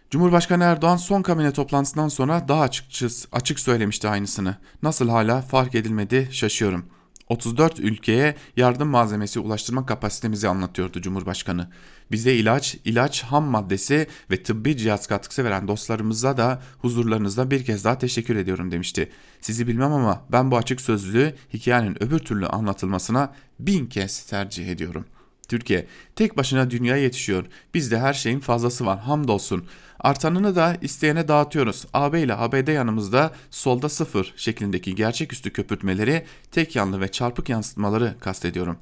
Cumhurbaşkanı Erdoğan son kabine toplantısından sonra daha açıkçı, açık söylemişti aynısını. Nasıl hala fark edilmedi şaşıyorum. 34 ülkeye yardım malzemesi ulaştırma kapasitemizi anlatıyordu Cumhurbaşkanı. Bize ilaç, ilaç ham maddesi ve tıbbi cihaz katkısı veren dostlarımıza da huzurlarınızda bir kez daha teşekkür ediyorum demişti. Sizi bilmem ama ben bu açık sözlülüğü hikayenin öbür türlü anlatılmasına bin kez tercih ediyorum.'' Türkiye tek başına dünyaya yetişiyor. Bizde her şeyin fazlası var hamdolsun. Artanını da isteyene dağıtıyoruz. AB ile ABD yanımızda solda sıfır şeklindeki gerçeküstü köpürtmeleri tek yanlı ve çarpık yansıtmaları kastediyorum.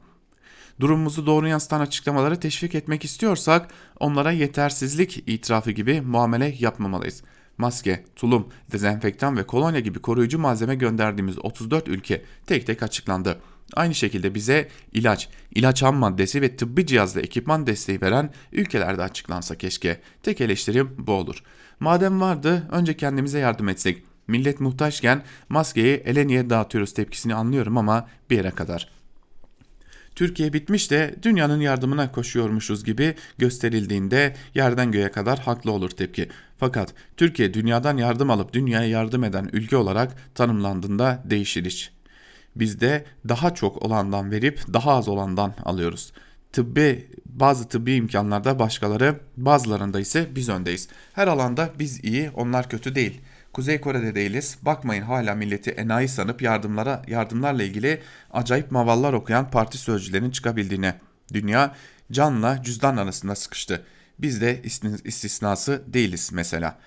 Durumumuzu doğru yansıtan açıklamaları teşvik etmek istiyorsak onlara yetersizlik itirafı gibi muamele yapmamalıyız. Maske, tulum, dezenfektan ve kolonya gibi koruyucu malzeme gönderdiğimiz 34 ülke tek tek açıklandı. Aynı şekilde bize ilaç, ilaç ham maddesi ve tıbbi cihazla ekipman desteği veren ülkelerde açıklansa keşke. Tek eleştirim bu olur. Madem vardı önce kendimize yardım etsek. Millet muhtaçken maskeyi ele niye dağıtıyoruz tepkisini anlıyorum ama bir yere kadar. Türkiye bitmiş de dünyanın yardımına koşuyormuşuz gibi gösterildiğinde yerden göğe kadar haklı olur tepki. Fakat Türkiye dünyadan yardım alıp dünyaya yardım eden ülke olarak tanımlandığında değişir iş. Bizde daha çok olandan verip daha az olandan alıyoruz. Tıbbi bazı tıbbi imkanlarda başkaları bazılarında ise biz öndeyiz. Her alanda biz iyi onlar kötü değil. Kuzey Kore'de değiliz. Bakmayın hala milleti enayi sanıp yardımlara yardımlarla ilgili acayip mavallar okuyan parti sözcülerinin çıkabildiğine. Dünya canla cüzdan arasında sıkıştı. Biz de istisnası değiliz mesela.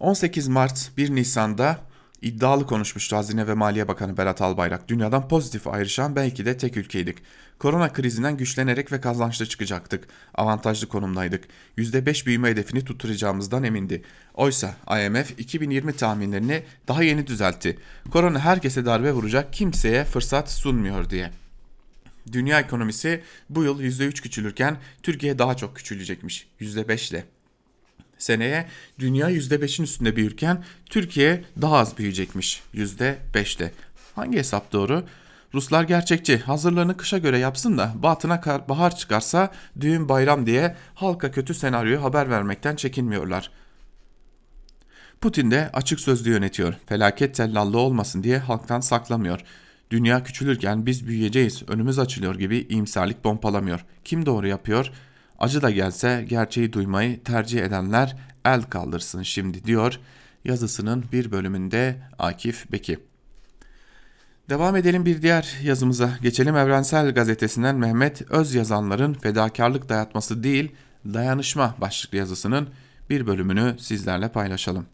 18 Mart 1 Nisan'da iddialı konuşmuştu Hazine ve Maliye Bakanı Berat Albayrak. Dünyadan pozitif ayrışan belki de tek ülkeydik. Korona krizinden güçlenerek ve kazançlı çıkacaktık. Avantajlı konumdaydık. %5 büyüme hedefini tutturacağımızdan emindi. Oysa IMF 2020 tahminlerini daha yeni düzeltti. Korona herkese darbe vuracak, kimseye fırsat sunmuyor diye. Dünya ekonomisi bu yıl %3 küçülürken Türkiye daha çok küçülecekmiş %5 ile. Seneye dünya %5'in üstünde büyürken Türkiye daha az büyüyecekmiş %5'te. Hangi hesap doğru? Ruslar gerçekçi hazırlığını kışa göre yapsın da batına bahar çıkarsa düğün bayram diye halka kötü senaryoyu haber vermekten çekinmiyorlar. Putin de açık sözlü yönetiyor. Felaket tellallı olmasın diye halktan saklamıyor. Dünya küçülürken biz büyüyeceğiz, önümüz açılıyor gibi iyimserlik pompalamıyor. Kim doğru yapıyor? Acı da gelse gerçeği duymayı tercih edenler el kaldırsın şimdi diyor yazısının bir bölümünde Akif Beki. Devam edelim bir diğer yazımıza. Geçelim Evrensel Gazetesi'nden Mehmet Öz yazanların fedakarlık dayatması değil, dayanışma başlıklı yazısının bir bölümünü sizlerle paylaşalım.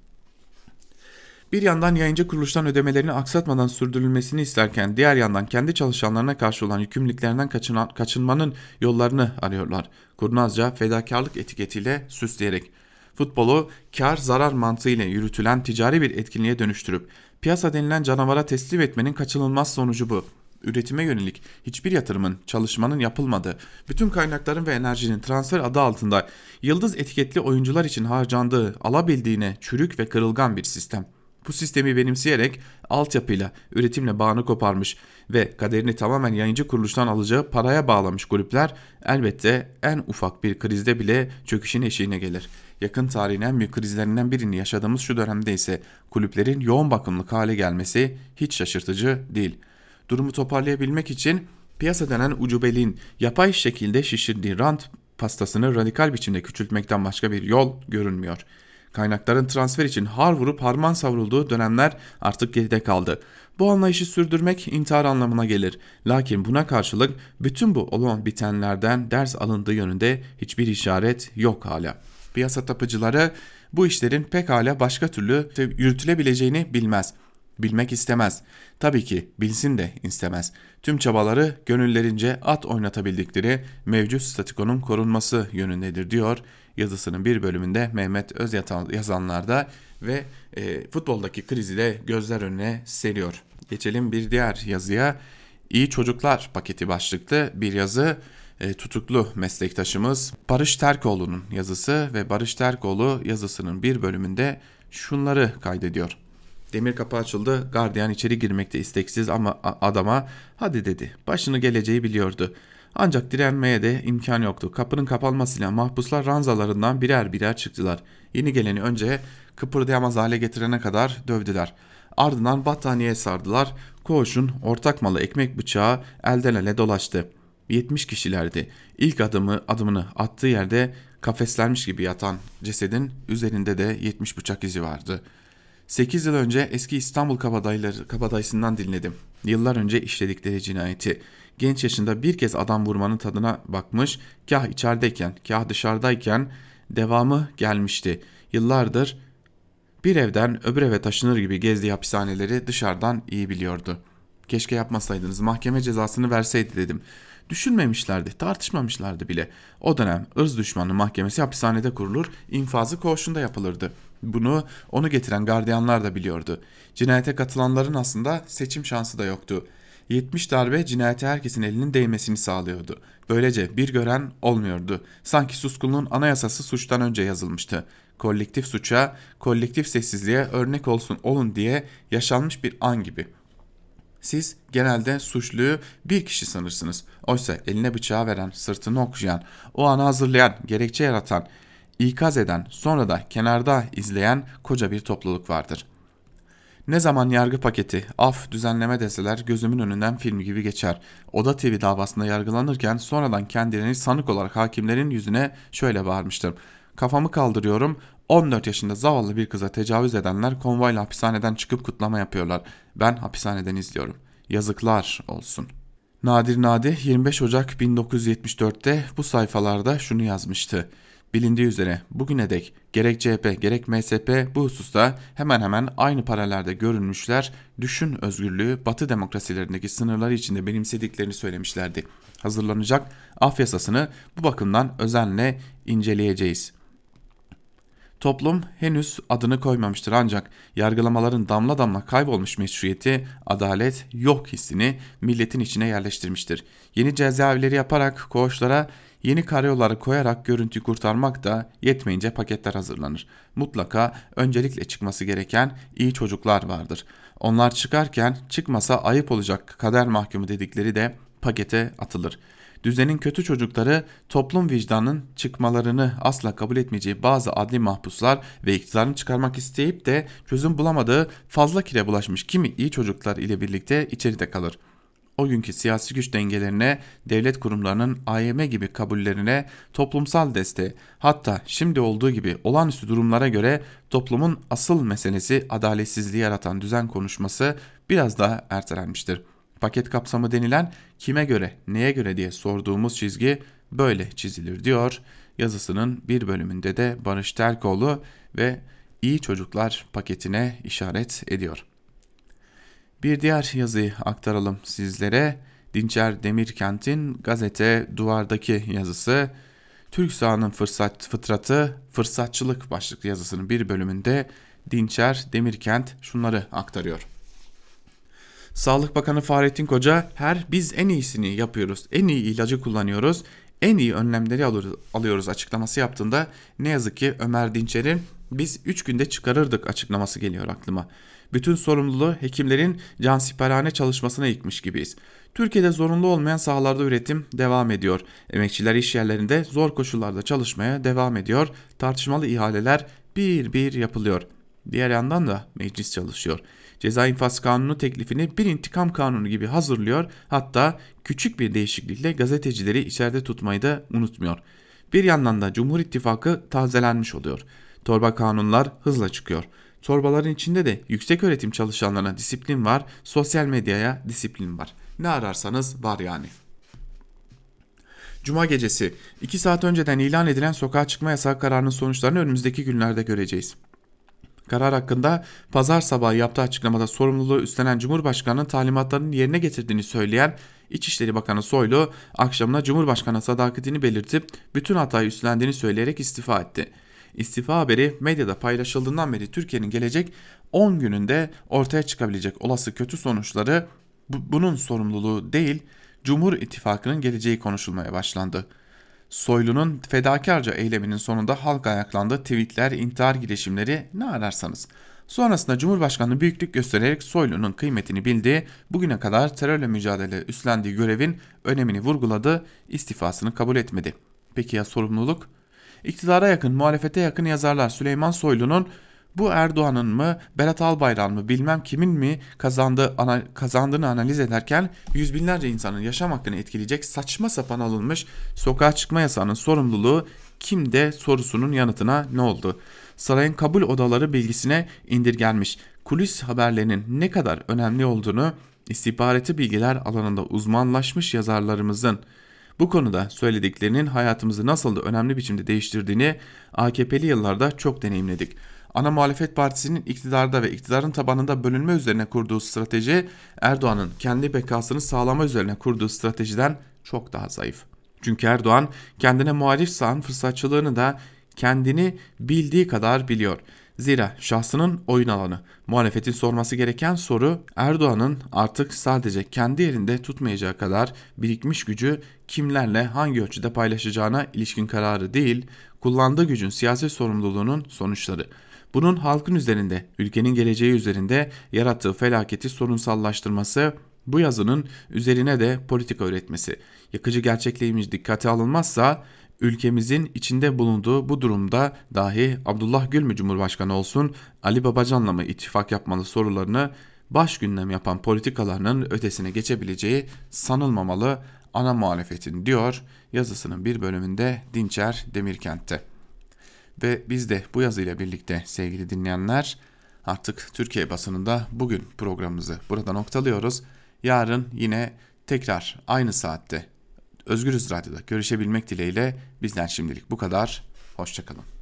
Bir yandan yayıncı kuruluştan ödemelerini aksatmadan sürdürülmesini isterken diğer yandan kendi çalışanlarına karşı olan yükümlülüklerinden kaçınan, kaçınmanın yollarını arıyorlar. Kurnazca fedakarlık etiketiyle süsleyerek. Futbolu kar zarar mantığıyla yürütülen ticari bir etkinliğe dönüştürüp piyasa denilen canavara teslim etmenin kaçınılmaz sonucu bu. Üretime yönelik hiçbir yatırımın, çalışmanın yapılmadığı, bütün kaynakların ve enerjinin transfer adı altında yıldız etiketli oyuncular için harcandığı, alabildiğine çürük ve kırılgan bir sistem. Bu sistemi benimseyerek altyapıyla, üretimle bağını koparmış ve kaderini tamamen yayıncı kuruluştan alacağı paraya bağlamış kulüpler elbette en ufak bir krizde bile çöküşün eşiğine gelir. Yakın tarihin en büyük krizlerinden birini yaşadığımız şu dönemde ise kulüplerin yoğun bakımlık hale gelmesi hiç şaşırtıcı değil. Durumu toparlayabilmek için piyasa denen ucubeliğin yapay şekilde şişirdiği rant pastasını radikal biçimde küçültmekten başka bir yol görünmüyor.'' Kaynakların transfer için har vurup harman savrulduğu dönemler artık geride kaldı. Bu anlayışı sürdürmek intihar anlamına gelir. Lakin buna karşılık bütün bu olan bitenlerden ders alındığı yönünde hiçbir işaret yok hala. Piyasa tapıcıları bu işlerin pekala başka türlü yürütülebileceğini bilmez. Bilmek istemez. Tabii ki bilsin de istemez. Tüm çabaları gönüllerince at oynatabildikleri mevcut statikonun korunması yönündedir diyor yazısının bir bölümünde Mehmet Öz yazanlarda ve e, futboldaki krizi de gözler önüne seriyor. Geçelim bir diğer yazıya. İyi Çocuklar paketi başlıklı bir yazı e, tutuklu meslektaşımız Barış Terkoğlu'nun yazısı ve Barış Terkoğlu yazısının bir bölümünde şunları kaydediyor. Demir kapı açıldı. Gardiyan içeri girmekte isteksiz ama adama hadi dedi. Başını geleceği biliyordu. Ancak direnmeye de imkan yoktu. Kapının kapanmasıyla mahpuslar ranzalarından birer birer çıktılar. Yeni geleni önce kıpırdayamaz hale getirene kadar dövdüler. Ardından battaniye sardılar. Koğuşun ortak malı ekmek bıçağı elden ele dolaştı. 70 kişilerdi. İlk adımı adımını attığı yerde kafeslenmiş gibi yatan cesedin üzerinde de 70 bıçak izi vardı. 8 yıl önce eski İstanbul kabadayları, kabadayısından dinledim. Yıllar önce işledikleri cinayeti genç yaşında bir kez adam vurmanın tadına bakmış, kah içerideyken kah dışarıdayken devamı gelmişti. Yıllardır bir evden öbür eve taşınır gibi gezdiği hapishaneleri dışarıdan iyi biliyordu. Keşke yapmasaydınız mahkeme cezasını verseydi dedim. Düşünmemişlerdi, tartışmamışlardı bile. O dönem ırz düşmanı mahkemesi hapishanede kurulur, infazı koğuşunda yapılırdı. Bunu onu getiren gardiyanlar da biliyordu. Cinayete katılanların aslında seçim şansı da yoktu. 70 darbe cinayete herkesin elinin değmesini sağlıyordu. Böylece bir gören olmuyordu. Sanki suskunluğun anayasası suçtan önce yazılmıştı. Kolektif suça, kolektif sessizliğe örnek olsun olun diye yaşanmış bir an gibi. Siz genelde suçluyu bir kişi sanırsınız. Oysa eline bıçağı veren, sırtını okşayan, o anı hazırlayan, gerekçe yaratan, ikaz eden, sonra da kenarda izleyen koca bir topluluk vardır.'' Ne zaman yargı paketi, af, düzenleme deseler gözümün önünden film gibi geçer. Oda TV davasında yargılanırken sonradan kendilerini sanık olarak hakimlerin yüzüne şöyle bağırmıştım. Kafamı kaldırıyorum, 14 yaşında zavallı bir kıza tecavüz edenler konvoyla hapishaneden çıkıp kutlama yapıyorlar. Ben hapishaneden izliyorum. Yazıklar olsun. Nadir Nadi 25 Ocak 1974'te bu sayfalarda şunu yazmıştı. Bilindiği üzere bugüne dek gerek CHP gerek MSP bu hususta hemen hemen aynı paralelde görünmüşler, düşün özgürlüğü batı demokrasilerindeki sınırları içinde benimsediklerini söylemişlerdi. Hazırlanacak af yasasını bu bakımdan özenle inceleyeceğiz. Toplum henüz adını koymamıştır ancak yargılamaların damla damla kaybolmuş meşruiyeti, adalet yok hissini milletin içine yerleştirmiştir. Yeni cezaevleri yaparak koğuşlara Yeni karayolları koyarak görüntüyü kurtarmak da yetmeyince paketler hazırlanır. Mutlaka öncelikle çıkması gereken iyi çocuklar vardır. Onlar çıkarken çıkmasa ayıp olacak kader mahkumu dedikleri de pakete atılır. Düzenin kötü çocukları toplum vicdanının çıkmalarını asla kabul etmeyeceği bazı adli mahpuslar ve iktidarını çıkarmak isteyip de çözüm bulamadığı fazla kire bulaşmış kimi iyi çocuklar ile birlikte içeride kalır.'' O günkü siyasi güç dengelerine, devlet kurumlarının AYM gibi kabullerine, toplumsal desteğe, hatta şimdi olduğu gibi olağanüstü durumlara göre toplumun asıl meselesi adaletsizliği yaratan düzen konuşması biraz daha ertelenmiştir. Paket kapsamı denilen kime göre, neye göre diye sorduğumuz çizgi böyle çizilir diyor. Yazısının bir bölümünde de Barış Terkoğlu ve iyi çocuklar paketine işaret ediyor. Bir diğer yazıyı aktaralım sizlere. Dinçer Demirkent'in gazete Duvar'daki yazısı Türk sahanın fırsat fıtratı fırsatçılık başlıklı yazısının bir bölümünde Dinçer Demirkent şunları aktarıyor. Sağlık Bakanı Fahrettin Koca her biz en iyisini yapıyoruz, en iyi ilacı kullanıyoruz, en iyi önlemleri alıyoruz açıklaması yaptığında ne yazık ki Ömer Dinçer'in biz 3 günde çıkarırdık açıklaması geliyor aklıma bütün sorumluluğu hekimlerin cansiperhane çalışmasına yıkmış gibiyiz. Türkiye'de zorunlu olmayan sahalarda üretim devam ediyor. Emekçiler iş yerlerinde zor koşullarda çalışmaya devam ediyor. Tartışmalı ihaleler bir bir yapılıyor. Diğer yandan da meclis çalışıyor. Ceza infaz kanunu teklifini bir intikam kanunu gibi hazırlıyor. Hatta küçük bir değişiklikle gazetecileri içeride tutmayı da unutmuyor. Bir yandan da Cumhur İttifakı tazelenmiş oluyor. Torba kanunlar hızla çıkıyor. Torbaların içinde de yüksek öğretim çalışanlarına disiplin var, sosyal medyaya disiplin var. Ne ararsanız var yani. Cuma gecesi 2 saat önceden ilan edilen sokağa çıkma yasağı kararının sonuçlarını önümüzdeki günlerde göreceğiz. Karar hakkında pazar sabahı yaptığı açıklamada sorumluluğu üstlenen Cumhurbaşkanı'nın talimatlarının yerine getirdiğini söyleyen İçişleri Bakanı Soylu akşamına Cumhurbaşkanı sadakatini belirtip bütün hatayı üstlendiğini söyleyerek istifa etti. İstifa haberi medyada paylaşıldığından beri Türkiye'nin gelecek 10 gününde ortaya çıkabilecek olası kötü sonuçları bu, bunun sorumluluğu değil Cumhur İttifakı'nın geleceği konuşulmaya başlandı. Soylu'nun fedakarca eyleminin sonunda halk ayaklandı, tweetler, intihar girişimleri ne ararsanız. Sonrasında Cumhurbaşkanı büyüklük göstererek Soylu'nun kıymetini bildi, bugüne kadar terörle mücadele üstlendiği görevin önemini vurguladı, istifasını kabul etmedi. Peki ya sorumluluk? İktidara yakın, muhalefete yakın yazarlar Süleyman Soylu'nun bu Erdoğan'ın mı, Berat Albayrak'ın mı bilmem kimin mi kazandığı, ana, kazandığını analiz ederken yüz binlerce insanın yaşam hakkını etkileyecek saçma sapan alınmış sokağa çıkma yasağının sorumluluğu kimde sorusunun yanıtına ne oldu? Sarayın kabul odaları bilgisine indirgenmiş kulis haberlerinin ne kadar önemli olduğunu istihbaratı bilgiler alanında uzmanlaşmış yazarlarımızın bu konuda söylediklerinin hayatımızı nasıl da önemli biçimde değiştirdiğini AKP'li yıllarda çok deneyimledik. Ana muhalefet partisinin iktidarda ve iktidarın tabanında bölünme üzerine kurduğu strateji Erdoğan'ın kendi bekasını sağlama üzerine kurduğu stratejiden çok daha zayıf. Çünkü Erdoğan kendine muhalif sağın fırsatçılığını da kendini bildiği kadar biliyor. Zira şahsının oyun alanı. Muhalefetin sorması gereken soru Erdoğan'ın artık sadece kendi yerinde tutmayacağı kadar birikmiş gücü kimlerle hangi ölçüde paylaşacağına ilişkin kararı değil, kullandığı gücün siyasi sorumluluğunun sonuçları. Bunun halkın üzerinde, ülkenin geleceği üzerinde yarattığı felaketi sorunsallaştırması, bu yazının üzerine de politika üretmesi. Yakıcı gerçekliğimiz dikkate alınmazsa ülkemizin içinde bulunduğu bu durumda dahi Abdullah Gül mü Cumhurbaşkanı olsun, Ali Babacan'la mı ittifak yapmalı sorularını baş gündem yapan politikalarının ötesine geçebileceği sanılmamalı ana muhalefetin diyor yazısının bir bölümünde Dinçer Demirkent'te. Ve biz de bu yazıyla birlikte sevgili dinleyenler artık Türkiye basınında bugün programımızı burada noktalıyoruz. Yarın yine tekrar aynı saatte Özgürüz Radyo'da görüşebilmek dileğiyle bizden şimdilik bu kadar. Hoşçakalın.